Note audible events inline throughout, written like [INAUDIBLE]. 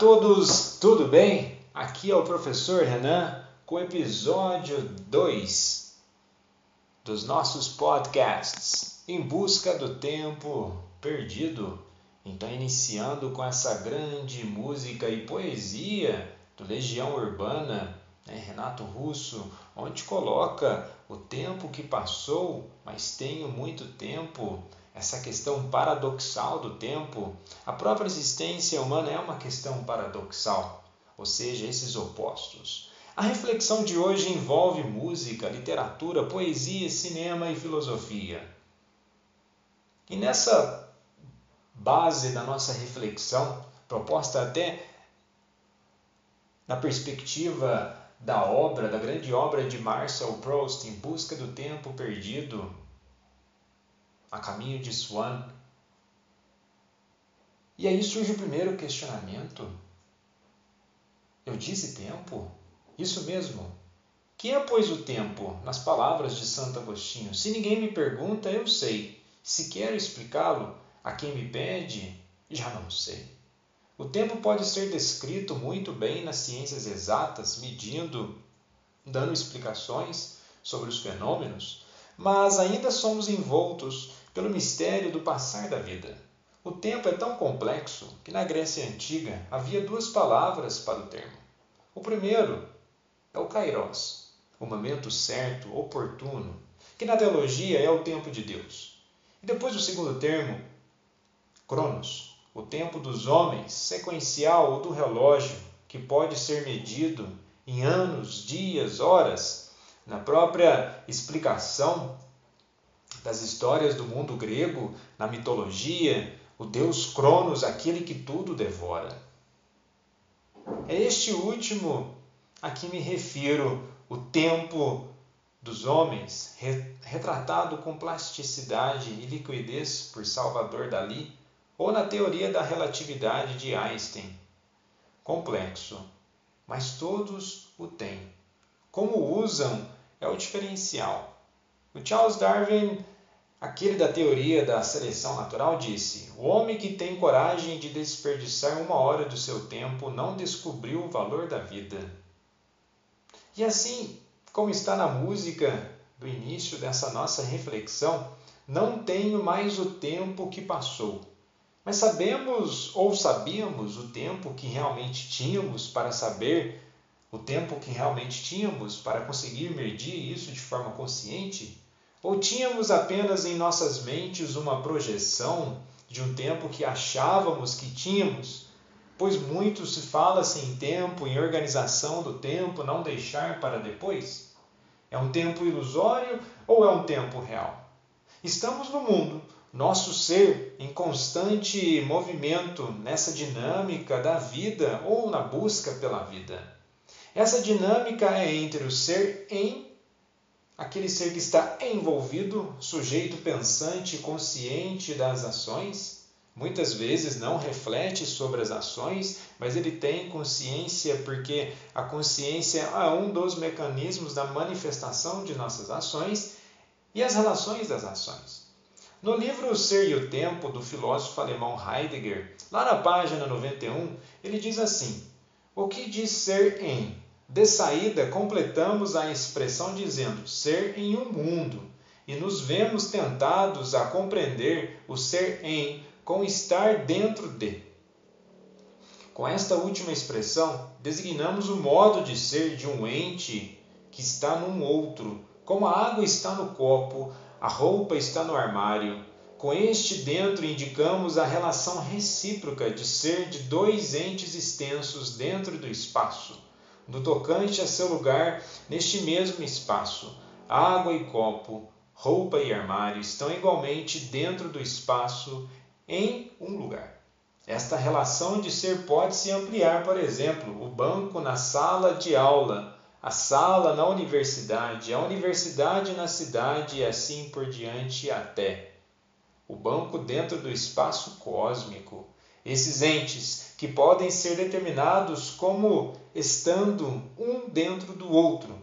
Todos, tudo bem? Aqui é o professor Renan com o episódio 2 dos nossos podcasts Em Busca do Tempo Perdido. Então, iniciando com essa grande música e poesia do Legião Urbana, né, Renato Russo, onde coloca o tempo que passou, mas tenho muito tempo essa questão paradoxal do tempo, a própria existência humana é uma questão paradoxal, ou seja, esses opostos. A reflexão de hoje envolve música, literatura, poesia, cinema e filosofia. E nessa base da nossa reflexão, proposta até na perspectiva da obra, da grande obra de Marcel Proust, Em Busca do Tempo Perdido, a caminho de Swan. E aí surge o primeiro questionamento. Eu disse tempo? Isso mesmo. Que é, pois, o tempo, nas palavras de Santo Agostinho? Se ninguém me pergunta, eu sei. Se quero explicá-lo a quem me pede, já não sei. O tempo pode ser descrito muito bem nas ciências exatas, medindo, dando explicações sobre os fenômenos, mas ainda somos envoltos pelo mistério do passar da vida. O tempo é tão complexo que na Grécia Antiga havia duas palavras para o termo. O primeiro é o kairos, o momento certo, oportuno, que na teologia é o tempo de Deus. E depois o segundo termo, cronos, o tempo dos homens, sequencial ou do relógio, que pode ser medido em anos, dias, horas. Na própria explicação das histórias do mundo grego, na mitologia, o deus Cronos, aquele que tudo devora. É este último a que me refiro, o tempo dos homens, retratado com plasticidade e liquidez por Salvador Dali, ou na teoria da relatividade de Einstein. Complexo, mas todos o têm. Como usam é o diferencial. O Charles Darwin Aquele da teoria da seleção natural disse: O homem que tem coragem de desperdiçar uma hora do seu tempo não descobriu o valor da vida. E assim, como está na música do início dessa nossa reflexão, não tenho mais o tempo que passou. Mas sabemos ou sabíamos o tempo que realmente tínhamos para saber o tempo que realmente tínhamos para conseguir medir isso de forma consciente? Ou tínhamos apenas em nossas mentes uma projeção de um tempo que achávamos que tínhamos? Pois muito se fala sem tempo, em organização do tempo, não deixar para depois? É um tempo ilusório ou é um tempo real? Estamos no mundo, nosso ser em constante movimento nessa dinâmica da vida ou na busca pela vida. Essa dinâmica é entre o ser em aquele ser que está envolvido, sujeito pensante, consciente das ações, muitas vezes não reflete sobre as ações, mas ele tem consciência porque a consciência é um dos mecanismos da manifestação de nossas ações e as relações das ações. No livro O Ser e o Tempo, do filósofo alemão Heidegger, lá na página 91, ele diz assim: O que diz ser em de saída, completamos a expressão dizendo ser em um mundo e nos vemos tentados a compreender o ser em com estar dentro de. Com esta última expressão, designamos o modo de ser de um ente que está num outro, como a água está no copo, a roupa está no armário. Com este dentro indicamos a relação recíproca de ser de dois entes extensos dentro do espaço no tocante a seu lugar neste mesmo espaço. Água e copo, roupa e armário estão igualmente dentro do espaço em um lugar. Esta relação de ser pode se ampliar, por exemplo, o banco na sala de aula, a sala na universidade, a universidade na cidade e assim por diante até. O banco dentro do espaço cósmico. Esses entes que podem ser determinados como estando um dentro do outro,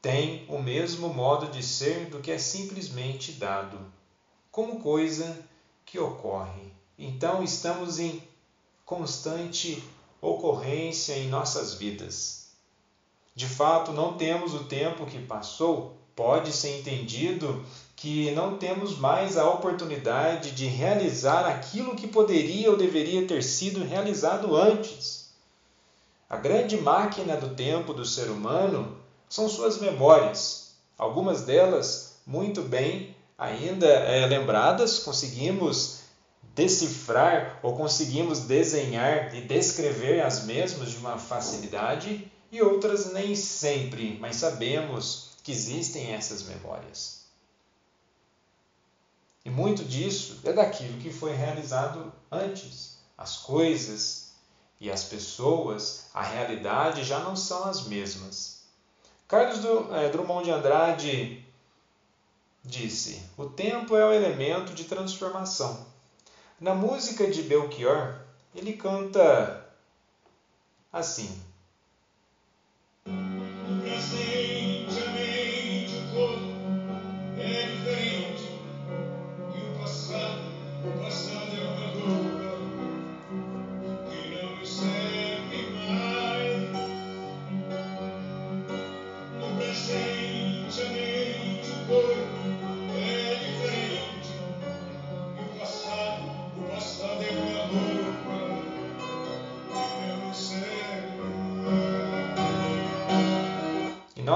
têm o mesmo modo de ser do que é simplesmente dado, como coisa que ocorre. Então estamos em constante ocorrência em nossas vidas. De fato, não temos o tempo que passou, pode ser entendido que não temos mais a oportunidade de realizar aquilo que poderia ou deveria ter sido realizado antes. A grande máquina do tempo do ser humano são suas memórias. Algumas delas muito bem ainda é, lembradas, conseguimos decifrar ou conseguimos desenhar e descrever as mesmas de uma facilidade e outras nem sempre, mas sabemos que existem essas memórias. E muito disso é daquilo que foi realizado antes. As coisas e as pessoas, a realidade já não são as mesmas. Carlos eh, Drummond de Andrade disse: O tempo é o elemento de transformação. Na música de Belchior, ele canta assim: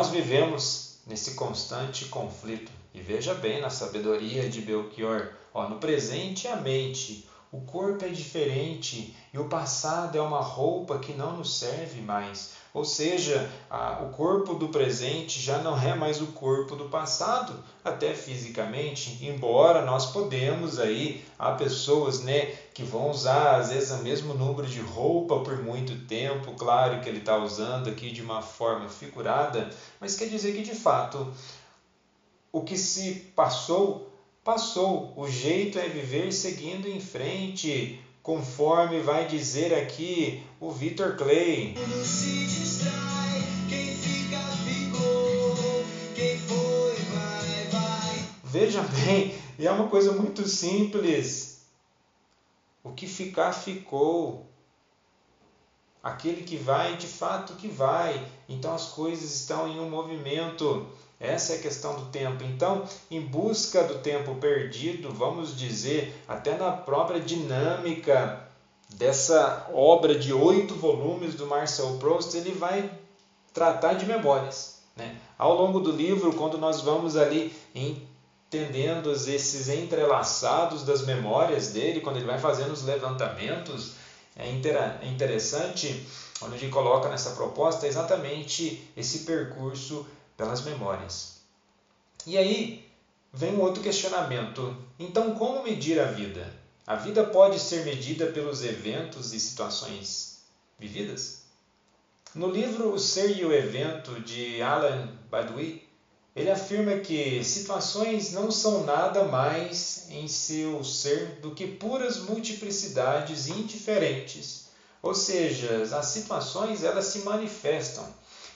nós vivemos nesse constante conflito. E veja bem na sabedoria de Belchior: ó, no presente a mente, o corpo é diferente e o passado é uma roupa que não nos serve mais. Ou seja, a, o corpo do presente já não é mais o corpo do passado, até fisicamente, embora nós podemos aí, há pessoas né, que vão usar às vezes o mesmo número de roupa por muito tempo, claro que ele está usando aqui de uma forma figurada, mas quer dizer que de fato o que se passou, passou. O jeito é viver seguindo em frente, conforme vai dizer aqui o Victor Clay. Veja bem, e é uma coisa muito simples. O que ficar, ficou. Aquele que vai, de fato que vai. Então as coisas estão em um movimento. Essa é a questão do tempo. Então, em busca do tempo perdido, vamos dizer, até na própria dinâmica dessa obra de oito volumes do Marcel Proust, ele vai tratar de memórias. Né? Ao longo do livro, quando nós vamos ali em entendendo esses entrelaçados das memórias dele, quando ele vai fazendo os levantamentos, é, é interessante, onde gente coloca nessa proposta exatamente esse percurso pelas memórias. E aí vem um outro questionamento. Então, como medir a vida? A vida pode ser medida pelos eventos e situações vividas? No livro O Ser e o Evento, de Alan Badawi, ele afirma que situações não são nada mais em seu ser do que puras multiplicidades indiferentes. Ou seja, as situações elas se manifestam.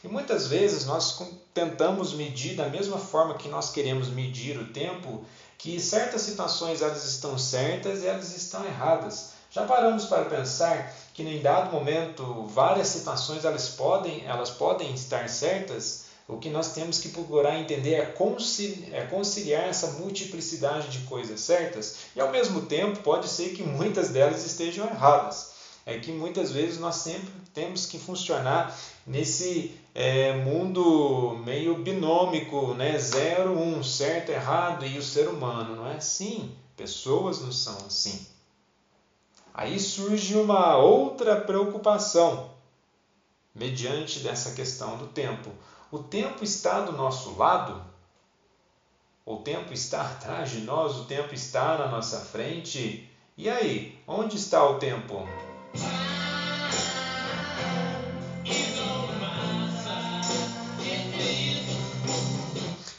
E muitas vezes nós tentamos medir da mesma forma que nós queremos medir o tempo, que certas situações elas estão certas e elas estão erradas. Já paramos para pensar que em dado momento várias situações elas podem, elas podem estar certas o que nós temos que procurar entender é conciliar, é conciliar essa multiplicidade de coisas certas e ao mesmo tempo pode ser que muitas delas estejam erradas. É que muitas vezes nós sempre temos que funcionar nesse é, mundo meio binômico, né? zero, um, certo, errado e o ser humano. Não é assim. Pessoas não são assim. Aí surge uma outra preocupação mediante dessa questão do tempo. O tempo está do nosso lado? O tempo está [LAUGHS] atrás de nós? O tempo está na nossa frente? E aí, onde está o tempo?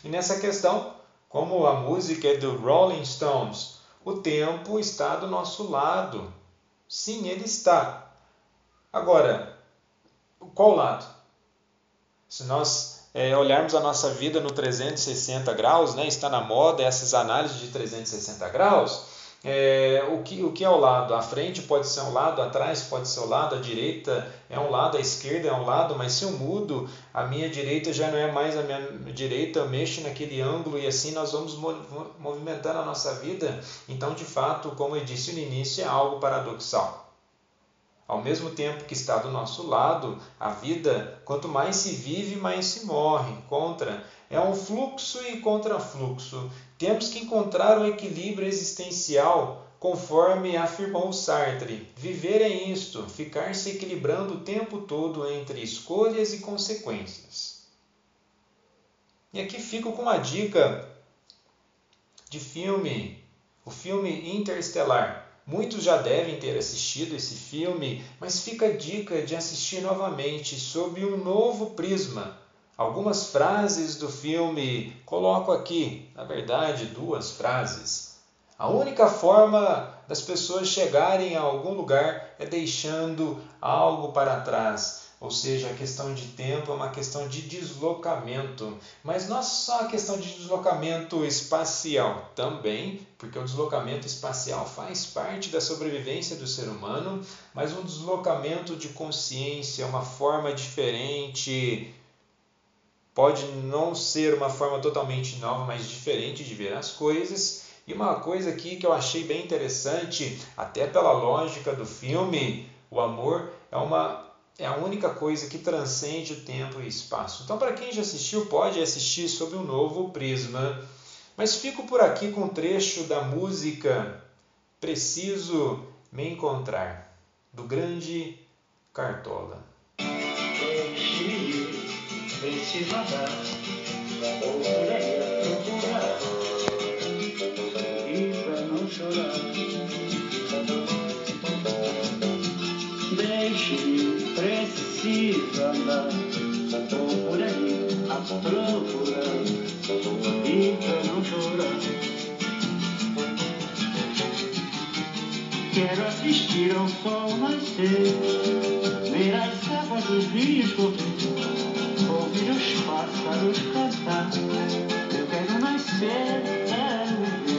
E nessa questão, como a música é do Rolling Stones, o tempo está do nosso lado. Sim, ele está. Agora, qual lado? Se nós é, olharmos a nossa vida no 360 graus, né, está na moda essas análises de 360 graus, é, o, que, o que é o lado? A frente pode ser um lado, atrás pode ser o um lado, a direita é um lado, a esquerda é um lado, mas se eu mudo, a minha direita já não é mais a minha direita, eu mexo naquele ângulo e assim nós vamos movimentando a nossa vida. Então, de fato, como eu disse no início, é algo paradoxal. Ao mesmo tempo que está do nosso lado, a vida, quanto mais se vive, mais se morre. Contra é um fluxo e contrafluxo. Temos que encontrar um equilíbrio existencial, conforme afirmou Sartre. Viver é isto, ficar se equilibrando o tempo todo entre escolhas e consequências. E aqui fico com uma dica de filme, o filme Interestelar. Muitos já devem ter assistido esse filme, mas fica a dica de assistir novamente sob um novo prisma Algumas frases do filme coloco aqui, na verdade, duas frases. A única forma das pessoas chegarem a algum lugar é deixando algo para trás. Ou seja, a questão de tempo é uma questão de deslocamento. Mas não é só a questão de deslocamento espacial, também, porque o deslocamento espacial faz parte da sobrevivência do ser humano, mas um deslocamento de consciência, uma forma diferente pode não ser uma forma totalmente nova, mas diferente de ver as coisas. E uma coisa aqui que eu achei bem interessante, até pela lógica do filme, o amor é uma é a única coisa que transcende o tempo e espaço. Então, para quem já assistiu, pode assistir sob um novo prisma. Mas fico por aqui com um trecho da música Preciso Me Encontrar, do grande Cartola Deixe-me, precisa andar, ou por aí a procurar, e pra não chorar. Quero assistir ao sol nascer, ver as águas dos rios correr ouvir os pássaros cantar. Eu quero nascer, quero ver.